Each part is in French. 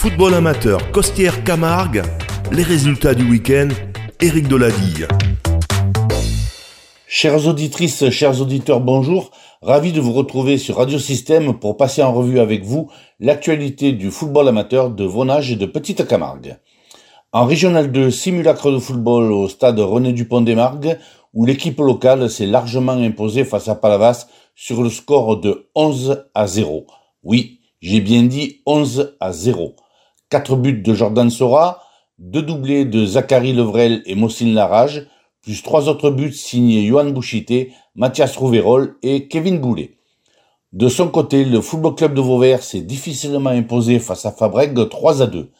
Football amateur, Costière Camargue, les résultats du week-end, Éric Deladille. Chères auditrices, chers auditeurs, bonjour. Ravi de vous retrouver sur Radio Système pour passer en revue avec vous l'actualité du football amateur de Vonage et de Petite Camargue. En Régional 2, simulacre de football au stade René Dupont des Margues, où l'équipe locale s'est largement imposée face à Palavas sur le score de 11 à 0. Oui, j'ai bien dit 11 à 0. 4 buts de Jordan Sora, deux doublés de Zachary Levrel et Mossine Larage, plus trois autres buts signés Johan Bouchité, Mathias Rouverol et Kevin Boulet. De son côté, le Football Club de Vauvert s'est difficilement imposé face à Fabreg 3 à 2.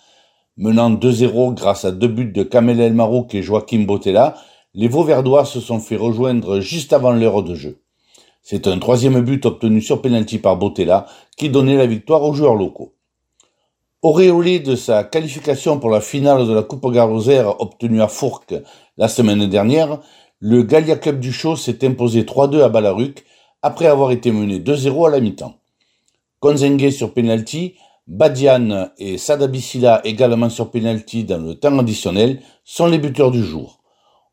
Menant 2-0 grâce à deux buts de Kamel El Marouk et Joachim Botella, les Vauverdois se sont fait rejoindre juste avant l'heure de jeu. C'est un troisième but obtenu sur penalty par Botella qui donnait la victoire aux joueurs locaux. Auréolé de sa qualification pour la finale de la Coupe Garroser obtenue à Fourques la semaine dernière, le Gallia Club du Chaud s'est imposé 3-2 à Balaruc après avoir été mené 2-0 à la mi-temps. Konzengue sur penalty, Badian et Sadabisila également sur penalty dans le temps additionnel sont les buteurs du jour.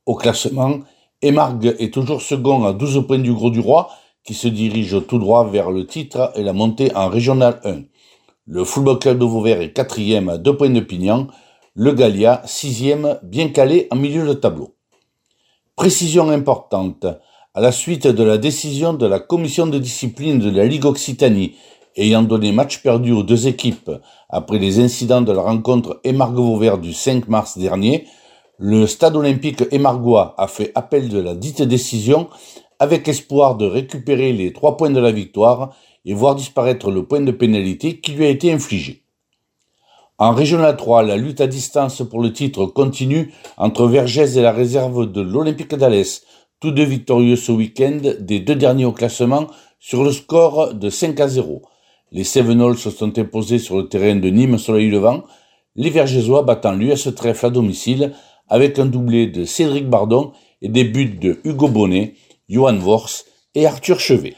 Au classement, Emargue est toujours second à 12 points du Gros du Roi qui se dirige tout droit vers le titre et la montée en Régional 1. Le Football Club de Vauvert est quatrième à deux points de pignon. Le Gallia, sixième, bien calé en milieu de tableau. Précision importante. À la suite de la décision de la commission de discipline de la Ligue Occitanie ayant donné match perdu aux deux équipes après les incidents de la rencontre Émargue-Vauvert du 5 mars dernier, le stade olympique émargois a fait appel de la dite décision avec espoir de récupérer les trois points de la victoire et voir disparaître le point de pénalité qui lui a été infligé. En Régional 3, la lutte à distance pour le titre continue entre Vergès et la réserve de l'Olympique d'Alès, tous deux victorieux ce week-end, des deux derniers au classement, sur le score de 5 à 0. Les Sevenols se sont imposés sur le terrain de Nîmes Soleil Levant, les Vergésois battant l'US Trèfle à domicile avec un doublé de Cédric Bardon et des buts de Hugo Bonnet, Johan Vors et Arthur Chevet.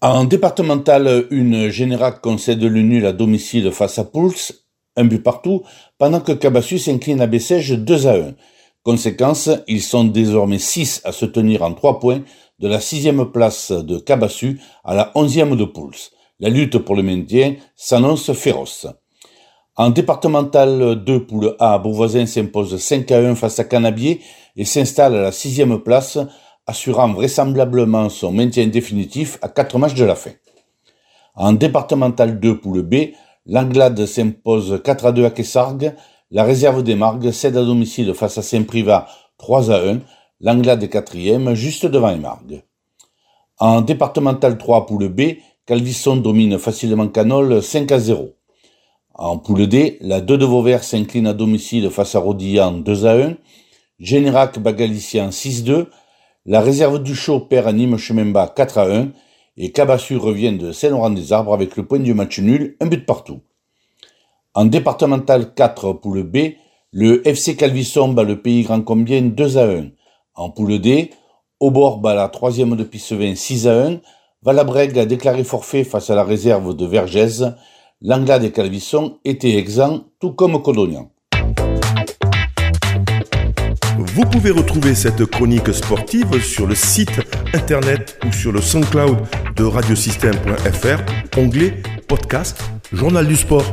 En départemental, une Générac concède le nul à domicile face à Pouls, un but partout, pendant que Cabassus s'incline à Bessèges 2 à 1. Conséquence, ils sont désormais 6 à se tenir en 3 points de la sixième place de Cabassus à la onzième de Pouls. La lutte pour le maintien s'annonce féroce. En départemental 2, poule A, Beauvoisin s'impose 5 à 1 face à Canabier et s'installe à la sixième place assurant vraisemblablement son maintien définitif à quatre matchs de la fin. En départemental 2 poule B, l'Anglade s'impose 4 à 2 à Kessargues, la réserve des Margues cède à domicile face à Saint-Privat 3 à 1, l'Anglade est quatrième, juste devant les. En départemental 3 poule B, Calvisson domine facilement Canol 5 à 0. En poule D, la 2 de Vauvert s'incline à domicile face à Rodillan 2 à 1, Générac Bagalicien 6-2, la réserve du Chaud perd à Nîmes Chememba 4 à 1 et Cabassu revient de Saint-Laurent-des-Arbres avec le point du match nul, un but partout. En départemental 4 poule B, le FC Calvisson bat le pays grand combien 2 à 1. En poule D, Aubord bat la troisième de Pissevin 6 à 1. Valabrègue a déclaré forfait face à la réserve de Vergès. L'Anglade et Calvisson étaient exempts, tout comme Codognan. Vous pouvez retrouver cette chronique sportive sur le site internet ou sur le SoundCloud de radiosystème.fr, onglet podcast, journal du sport.